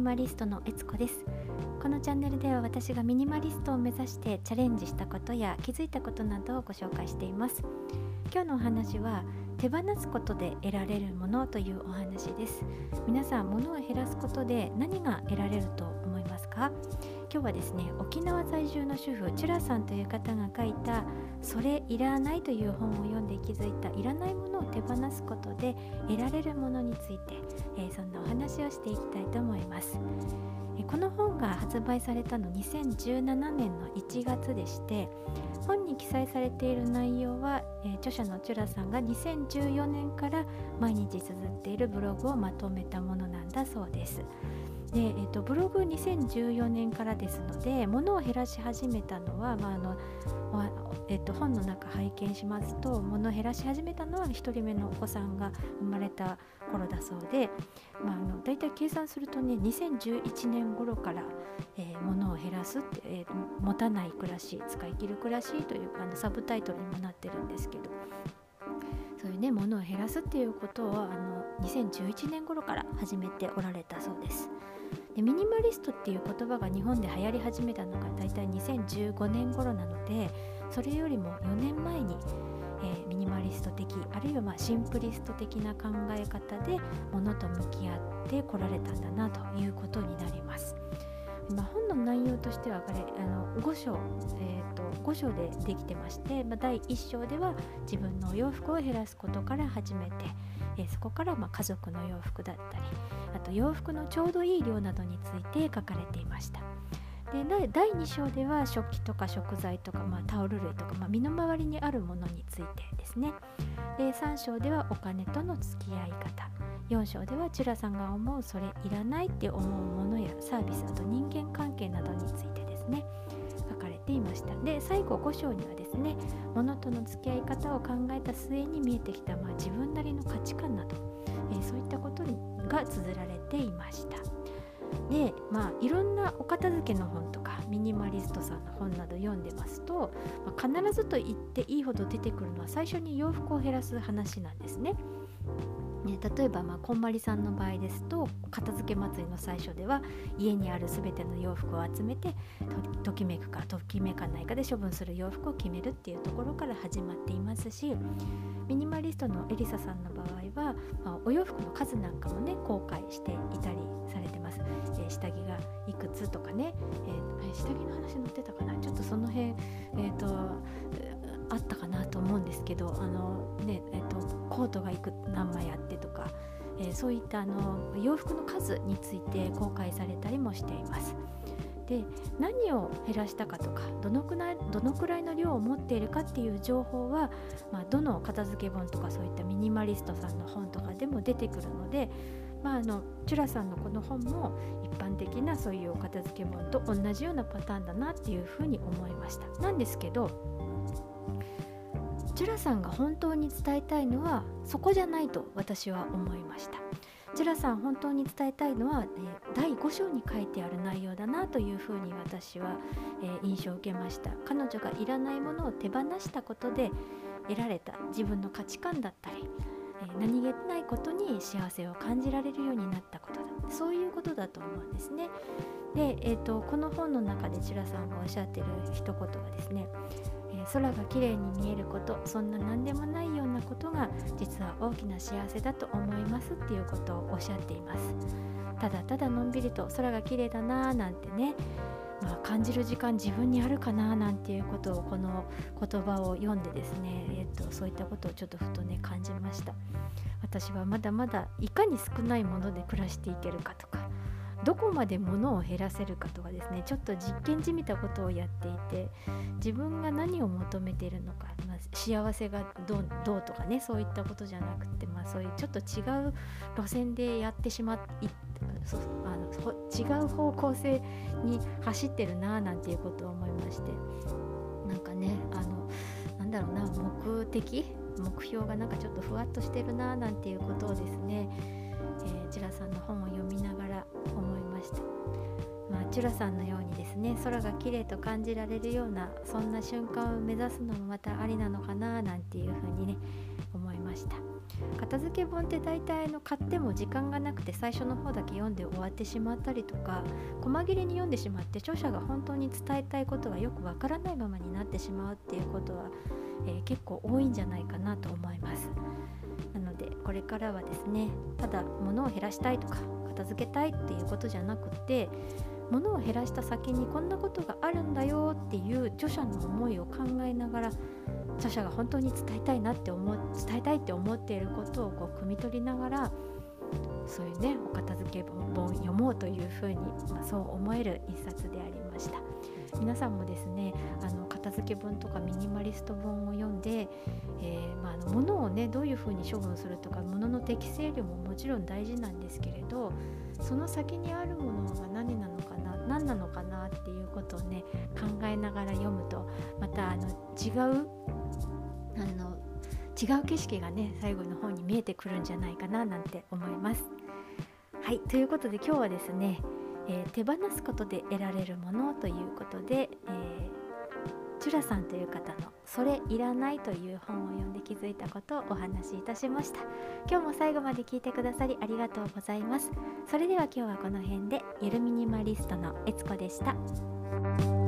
ニマリストのえつこです。このチャンネルでは私がミニマリストを目指してチャレンジしたことや気づいたことなどをご紹介しています。今日のお話は手放すことで得られるものというお話です。皆さん物を減らすことで何が得られると思いますか？今日はですね沖縄在住の主婦チュラさんという方が書いた「それいらない」という本を読んで気づいたいらないものを手放すことで得られるものについて、えー、そんなお話をしていきたいと思います。この本が発売されたの2017年の1月でして本に記載されている内容は、え、著者のチュラさんが2014年から毎日綴っているブログをまとめたものなんだそうです。で、えーと、ブログ2014年からですので物を減らし始めたのは、まああのえーと、本の中拝見しますと物を減らし始めたのは1人目のお子さんが生まれた頃だそうで、まあ、あの大体計算するとね2011年頃から、えー、物を減らすって、えー、持たない暮らし使い切る暮らしというあのサブタイトルにもなってるんですけどそういうね物を減らすっていうことをあの2011年頃から始めておられたそうです。ミニマリストっていう言葉が日本で流行り始めたのが大体2015年頃なのでそれよりも4年前に、えー、ミニマリスト的あるいはまシンプリスト的な考え方で物と向き合ってこられたんだなということになります。まあ、本の内容としてはこれあの5章、えーと、5章でできてまして、まあ、第1章では自分のお洋服を減らすことから始めて、え、そこからま家族の洋服だったりあと洋服のちょうどいい量などについて書かれていました。で第2章では食器とか食材とか、まあ、タオル類とか、まあ、身の回りにあるものについてですね。で3章ではお金との付き合い方。4章ではチュラさんが思うそれいらないって思うものやサービスあと人間関係などについてですね。ていましたで最後5章にはですね物との付き合い方を考えた末に見えてきた、まあ、自分なりの価値観など、えー、そういったことが綴られていましたでまあいろんなお片付けの本とかミニマリストさんの本など読んでますと、まあ、必ずと言っていいほど出てくるのは最初に洋服を減らす話なんですね。ね、例えば、まあ、こんまりさんの場合ですと片付け祭りの最初では家にある全ての洋服を集めてときめくかときめかないかで処分する洋服を決めるっていうところから始まっていますしミニマリストのエリサさんの場合は、まあ、お洋服の数なんかもね後悔していたりされてます、えー、下着がいくつとかね、えー、下着の話載ってたかな？ちょっとその辺え、ー、とあったかなと思うんですけどあのねえ、コートがいく何枚あってとか、えー、そういったあの洋服の数について公開されたりもしています。で何を減らしたかとかどのくらいどのくらいの量を持っているかっていう情報は、まあ、どの片付け本とかそういったミニマリストさんの本とかでも出てくるので、まあ、あのチュラさんのこの本も一般的なそういうお片付け本と同じようなパターンだなっていうふうに思いました。なんですけどジュラさんが本当に伝えたいのはそこじゃないと私は思いました。ジュラさん本当に伝えたいのは、え第5章に書いてある内容だなというふうに私は、え印象を受けました。彼女がいらないものを手放したことで得られた自分の価値観だったり、え何気ないことに幸せを感じられるようになったことだ。そういうことだと思うんですね。で、えーと、この本の中でチュラさんがおっしゃってる一言がですね空が綺麗に見えることそんな何でもないようなことが実は大きな幸せだと思いますっていうことをおっしゃっています。ただただのんびりと空が綺麗だなーなんてねまあ、感じる時間自分にあるかななんていうことをこの言葉を読んでですね、えー、とそういったことをちょっとふとね感じました。私はまだまだいかに少ないもので暮らしていけるかとかどこまで物を減らせるかとかですねちょっと実験じみたことをやっていて自分が何を求めているのか、まあ、幸せがどうどうとかねそういったことじゃなくて、まあ、そういうちょっと違う路線でやってしまいあの違う方向性に走ってるなあなんていうことを思いましてなんかねあのなんだろうな目的目標がなんかちょっとふわっとしてるななんていうことをですね、えー、ジラさんの本をました。まあ、チュラさんのようにですね空が綺麗と感じられるようなそんな瞬間を目指すのもまたありなのかななんていうふうにね思いました片付け本って大体の買っても時間がなくて最初の方だけ読んで終わってしまったりとか細切れに読んでしまって著者が本当に伝えたいことがよくわからないままになってしまうっていうことは、えー、結構多いんじゃないかなと思いますなのでこれからはですねただ物を減らしたいとか片付けたいっていうことじゃなくて物を減らした先にこんなことがあるんだよっていう著者の思いを考えながら著者が本当に伝えたいなって思伝えたいって思っていることをこう汲み取りながらそういうねお片付け本を読もうというふうに、まあ、そう思える一冊であります。皆さんもですねあの片付け本とかミニマリスト本を読んで、えー、まあ、の物をねどういうふうに処分するとか物の適正量ももちろん大事なんですけれどその先にあるものが何なのかな何なのかなっていうことをね考えながら読むとまたあの違うあの違う景色がね最後の方に見えてくるんじゃないかななんて思います。はいということで今日はですね、えー、手放すことで得られるものということで、えー、チュラさんという方の「それいらない」という本を読んで気づいたことをお話しいたしました。今日も最後まで聞いてくださりありがとうございます。それでは今日はこの辺でゆるミニマリストのえつこでした。